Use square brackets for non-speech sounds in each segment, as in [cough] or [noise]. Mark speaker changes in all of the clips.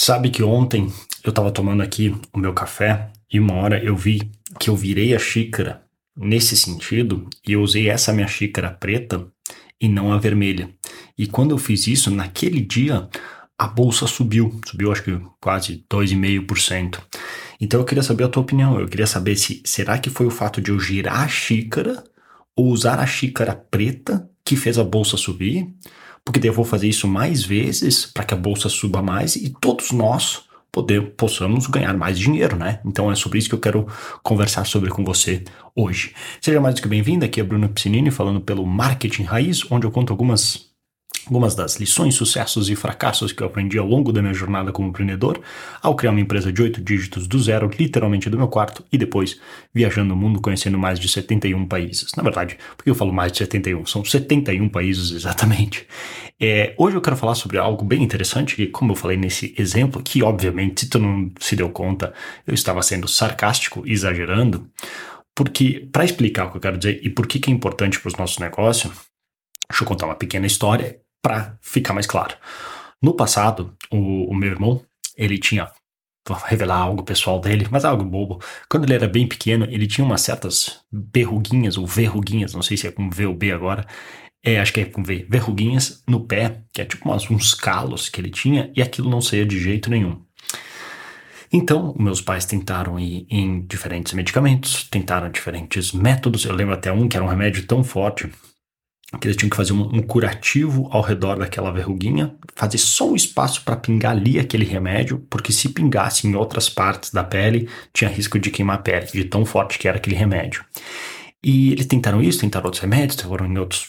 Speaker 1: Sabe que ontem eu tava tomando aqui o meu café e uma hora eu vi que eu virei a xícara nesse sentido e eu usei essa minha xícara preta e não a vermelha. E quando eu fiz isso, naquele dia, a bolsa subiu, subiu acho que quase 2,5%. Então eu queria saber a tua opinião, eu queria saber se será que foi o fato de eu girar a xícara ou usar a xícara preta que fez a bolsa subir? Porque daí eu vou fazer isso mais vezes para que a bolsa suba mais e todos nós poder, possamos ganhar mais dinheiro, né? Então é sobre isso que eu quero conversar sobre com você hoje. Seja mais do que bem-vindo, aqui é Bruno Piscinini falando pelo Marketing Raiz, onde eu conto algumas Algumas das lições, sucessos e fracassos que eu aprendi ao longo da minha jornada como empreendedor, ao criar uma empresa de oito dígitos do zero, literalmente do meu quarto, e depois viajando o mundo conhecendo mais de 71 países. Na verdade, porque eu falo mais de 71? São 71 países exatamente. É, hoje eu quero falar sobre algo bem interessante, que como eu falei nesse exemplo, que obviamente, se tu não se deu conta, eu estava sendo sarcástico, exagerando, porque, para explicar o que eu quero dizer e por que, que é importante para os nossos negócios, deixa eu contar uma pequena história para ficar mais claro. No passado, o, o, meu irmão, ele tinha, vou revelar algo pessoal dele, mas algo bobo. Quando ele era bem pequeno, ele tinha umas certas berruguinhas, ou verruguinhas, não sei se é com V ou B agora, é, acho que é com V, verruguinhas no pé, que é tipo umas, uns calos que ele tinha, e aquilo não saía de jeito nenhum. Então, meus pais tentaram ir em diferentes medicamentos, tentaram diferentes métodos. Eu lembro até um que era um remédio tão forte que eles tinham que fazer um, um, curativo ao redor daquela verruguinha, fazer só um espaço para pingar ali aquele remédio, porque se pingasse em outras partes da pele, tinha risco de queimar a pele, de tão forte que era aquele remédio. E eles tentaram isso, tentaram outros remédios, foram em outros.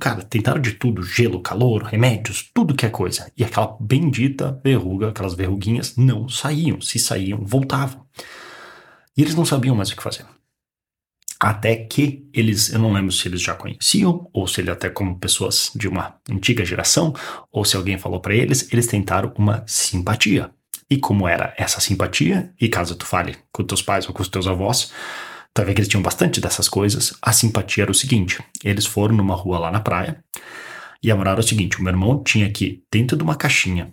Speaker 1: Cara, tentaram de tudo: gelo, calor, remédios, tudo que é coisa. E aquela bendita verruga, aquelas verruguinhas, não saíam. Se saíam, voltavam. E eles não sabiam mais o que fazer. Até que eles, eu não lembro se eles já conheciam, ou se ele até como pessoas de uma antiga geração, ou se alguém falou para eles, eles tentaram uma simpatia. E como era essa simpatia, e caso tu fale com teus pais ou com os teus avós, tu que eles tinham bastante dessas coisas, a simpatia era o seguinte, eles foram numa rua lá na praia, e a o seguinte, o meu irmão tinha que, dentro de uma caixinha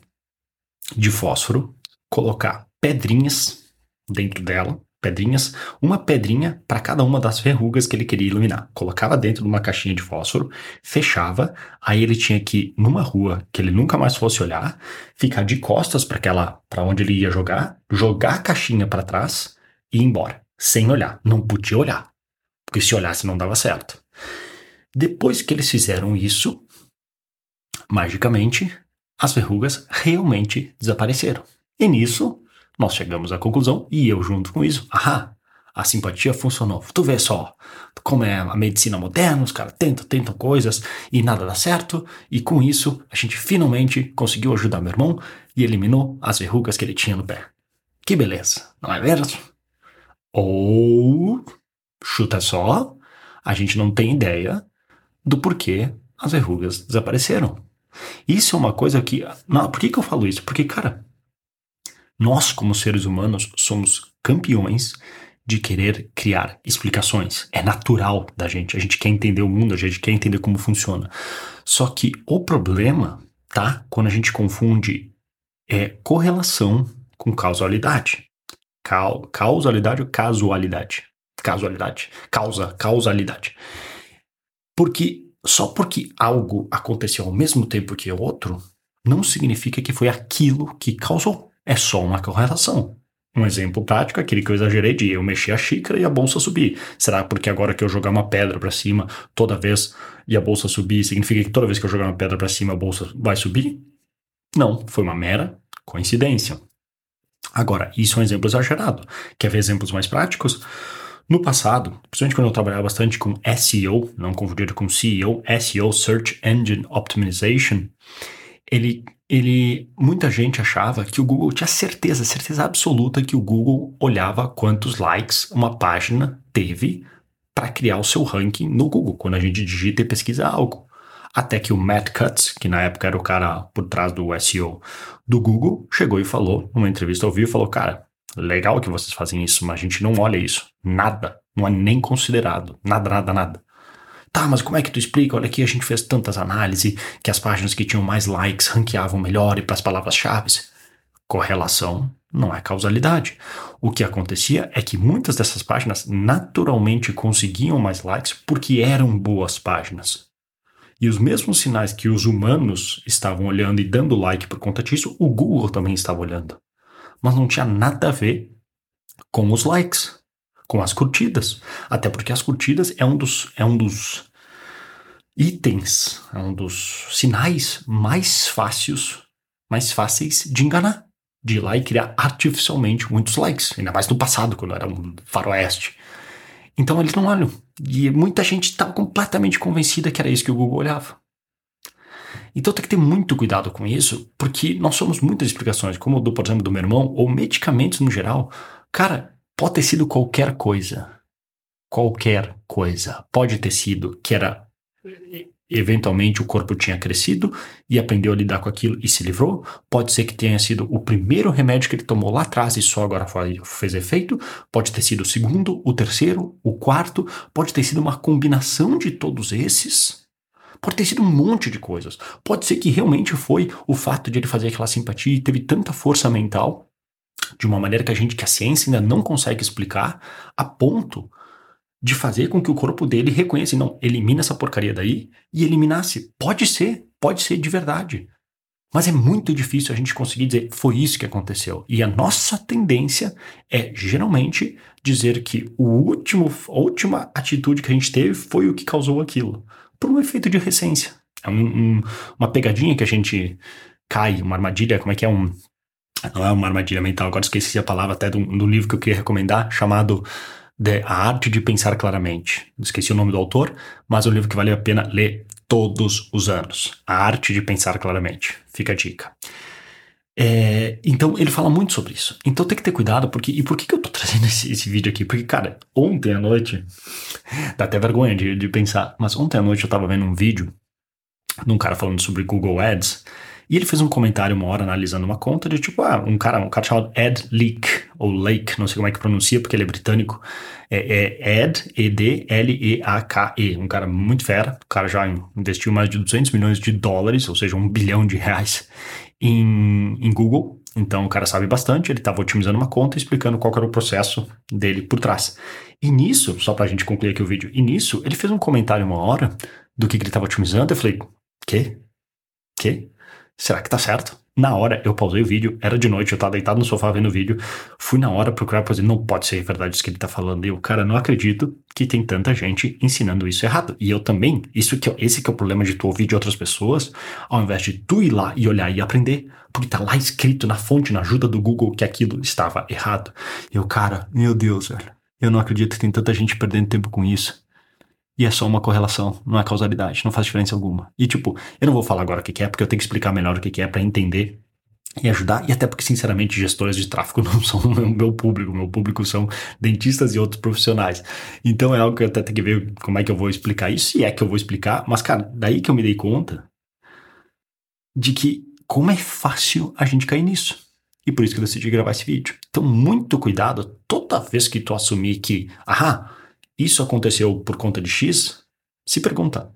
Speaker 1: de fósforo, colocar pedrinhas dentro dela, pedrinhas, uma pedrinha para cada uma das verrugas que ele queria iluminar. Colocava dentro de uma caixinha de fósforo, fechava, aí ele tinha que numa rua que ele nunca mais fosse olhar, ficar de costas para aquela para onde ele ia jogar, jogar a caixinha para trás e ir embora, sem olhar, não podia olhar. Porque se olhasse não dava certo. Depois que eles fizeram isso, magicamente, as verrugas realmente desapareceram. E nisso, nós chegamos à conclusão, e eu junto com isso, a simpatia funcionou. Tu vê só como é a medicina moderna, os caras tentam, tentam coisas e nada dá certo, e com isso a gente finalmente conseguiu ajudar meu irmão e eliminou as verrugas que ele tinha no pé. Que beleza, não é mesmo? Ou, chuta só, a gente não tem ideia do porquê as verrugas desapareceram. Isso é uma coisa que. Não, por que, que eu falo isso? Porque, cara, nós, como seres humanos, somos campeões de querer criar explicações. É natural da gente. A gente quer entender o mundo, a gente quer entender como funciona. Só que o problema tá quando a gente confunde é, correlação com causalidade. Cal, causalidade ou casualidade? Casualidade. Causa, causalidade. Porque só porque algo aconteceu ao mesmo tempo que outro, não significa que foi aquilo que causou. É só uma correlação. Um exemplo prático é aquele que eu exagerei de eu mexer a xícara e a bolsa subir. Será porque agora que eu jogar uma pedra para cima toda vez e a bolsa subir, significa que toda vez que eu jogar uma pedra para cima a bolsa vai subir? Não, foi uma mera coincidência. Agora, isso é um exemplo exagerado. Quer ver exemplos mais práticos? No passado, principalmente quando eu trabalhava bastante com SEO, não confundir com CEO, SEO, Search Engine Optimization, ele ele muita gente achava que o Google tinha certeza, certeza absoluta que o Google olhava quantos likes uma página teve para criar o seu ranking no Google, quando a gente digita e pesquisa algo. Até que o Matt Cutts, que na época era o cara por trás do SEO do Google, chegou e falou, numa entrevista ao vivo, falou: Cara, legal que vocês fazem isso, mas a gente não olha isso. Nada. Não é nem considerado. Nada, nada, nada. Tá, mas como é que tu explica? Olha aqui, a gente fez tantas análises que as páginas que tinham mais likes ranqueavam melhor e para as palavras-chave. correlação não é causalidade. O que acontecia é que muitas dessas páginas naturalmente conseguiam mais likes porque eram boas páginas. E os mesmos sinais que os humanos estavam olhando e dando like por conta disso, o Google também estava olhando. Mas não tinha nada a ver com os likes, com as curtidas. Até porque as curtidas é um dos, é um dos itens, é um dos sinais mais fáceis, mais fáceis de enganar de ir lá e criar artificialmente muitos likes, ainda mais no passado, quando era um faroeste. Então eles não olham. E muita gente estava completamente convencida que era isso que o Google olhava. Então tem que ter muito cuidado com isso, porque nós somos muitas explicações, como do, por exemplo, do meu irmão, ou medicamentos no geral. Cara, pode ter sido qualquer coisa. Qualquer coisa. Pode ter sido que era eventualmente o corpo tinha crescido e aprendeu a lidar com aquilo e se livrou. Pode ser que tenha sido o primeiro remédio que ele tomou lá atrás e só agora fez efeito. Pode ter sido o segundo, o terceiro, o quarto. Pode ter sido uma combinação de todos esses. Pode ter sido um monte de coisas. Pode ser que realmente foi o fato de ele fazer aquela simpatia e teve tanta força mental de uma maneira que a gente, que a ciência ainda não consegue explicar, a ponto de fazer com que o corpo dele reconheça, não, elimina essa porcaria daí e eliminasse. Pode ser, pode ser de verdade. Mas é muito difícil a gente conseguir dizer foi isso que aconteceu. E a nossa tendência é geralmente dizer que o último, a última atitude que a gente teve foi o que causou aquilo, por um efeito de recência. É um, um, uma pegadinha que a gente cai, uma armadilha, como é que é um. Não é uma armadilha mental, agora esqueci a palavra até do, do livro que eu queria recomendar, chamado The Arte de Pensar Claramente. Esqueci o nome do autor, mas é um livro que vale a pena ler todos os anos. A Arte de Pensar Claramente. Fica a dica. É, então ele fala muito sobre isso. Então tem que ter cuidado, porque. E por que, que eu tô [laughs] trazendo esse, esse vídeo aqui? Porque, cara, ontem à noite. [laughs] Dá até vergonha de, de pensar, mas ontem à noite eu tava vendo um vídeo de um cara falando sobre Google Ads. E ele fez um comentário uma hora analisando uma conta de tipo, ah, um cara, um cara chamado Ed Leak, ou Lake, não sei como é que pronuncia, porque ele é britânico. É, é Ed, E-D-L-E-A-K-E, um cara muito fera. O cara já investiu mais de 200 milhões de dólares, ou seja, um bilhão de reais em, em Google. Então o cara sabe bastante, ele estava otimizando uma conta e explicando qual era o processo dele por trás. E nisso, só para a gente concluir aqui o vídeo, e nisso ele fez um comentário uma hora do que, que ele estava otimizando. Eu falei, quê? Quê? Será que tá certo? Na hora, eu pausei o vídeo, era de noite, eu tava deitado no sofá vendo o vídeo, fui na hora procurar pra dizer, não pode ser verdade isso que ele tá falando. E eu, cara, não acredito que tem tanta gente ensinando isso errado. E eu também, isso que esse que é o problema de tu ouvir de outras pessoas, ao invés de tu ir lá e olhar e aprender, porque tá lá escrito na fonte, na ajuda do Google, que aquilo estava errado. E eu, cara, meu Deus, velho, eu não acredito que tem tanta gente perdendo tempo com isso. E é só uma correlação, não é causalidade, não faz diferença alguma. E tipo, eu não vou falar agora o que é, porque eu tenho que explicar melhor o que é para entender e ajudar, e até porque, sinceramente, gestores de tráfego [laughs] não são o meu público, meu público são dentistas e outros profissionais. Então é algo que eu até tenho que ver como é que eu vou explicar isso, se é que eu vou explicar, mas cara, daí que eu me dei conta de que como é fácil a gente cair nisso. E por isso que eu decidi gravar esse vídeo. Então, muito cuidado toda vez que tu assumir que, ah, isso aconteceu por conta de X? Se pergunta,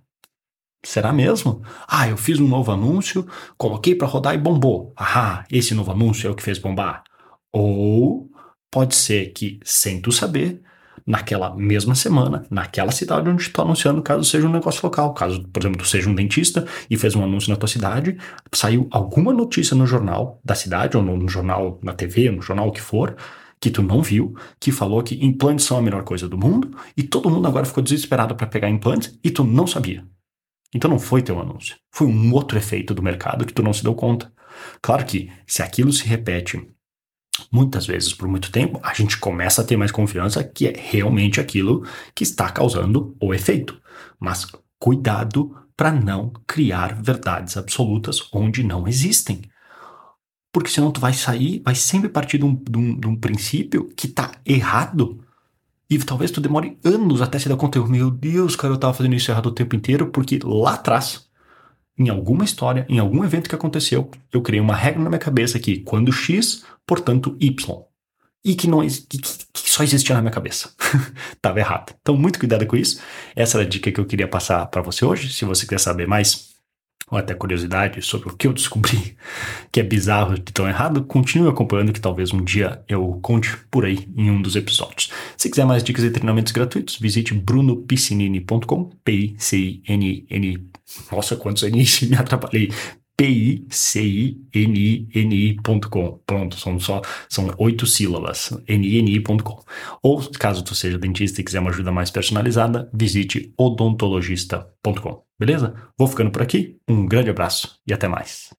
Speaker 1: será mesmo? Ah, eu fiz um novo anúncio, coloquei para rodar e bombou. Ah, esse novo anúncio é o que fez bombar. Ou pode ser que, sem tu saber, naquela mesma semana, naquela cidade onde tu está anunciando, caso seja um negócio local, caso, por exemplo, tu seja um dentista e fez um anúncio na tua cidade, saiu alguma notícia no jornal da cidade, ou no, no jornal, na TV, no jornal o que for, que tu não viu, que falou que implantes são a melhor coisa do mundo, e todo mundo agora ficou desesperado para pegar implantes e tu não sabia. Então não foi teu anúncio. Foi um outro efeito do mercado que tu não se deu conta. Claro que se aquilo se repete muitas vezes por muito tempo, a gente começa a ter mais confiança que é realmente aquilo que está causando o efeito. Mas cuidado para não criar verdades absolutas onde não existem porque senão tu vai sair, vai sempre partir de um, de um, de um princípio que tá errado. E talvez tu demore anos até se dar conta. Meu Deus, cara, eu tava fazendo isso errado o tempo inteiro, porque lá atrás, em alguma história, em algum evento que aconteceu, eu criei uma regra na minha cabeça que quando X, portanto Y. E que, não, que, que só existia na minha cabeça. [laughs] tava errado. Então, muito cuidado com isso. Essa era a dica que eu queria passar para você hoje. Se você quiser saber mais ou até curiosidade sobre o que eu descobri [laughs] que é bizarro de tão errado, continue acompanhando que talvez um dia eu conte por aí em um dos episódios. Se quiser mais dicas e treinamentos gratuitos, visite brunopiscinini.com, P-I-C-I-N-N. Nossa, quantos N [laughs] me atrapalhei. P-I-C-I-N-I-N-I.com. Pronto, são só são oito sílabas. N-I-N-I.com. Ou, caso tu seja dentista e quiser uma ajuda mais personalizada, visite odontologista.com. Beleza? Vou ficando por aqui. Um grande abraço e até mais.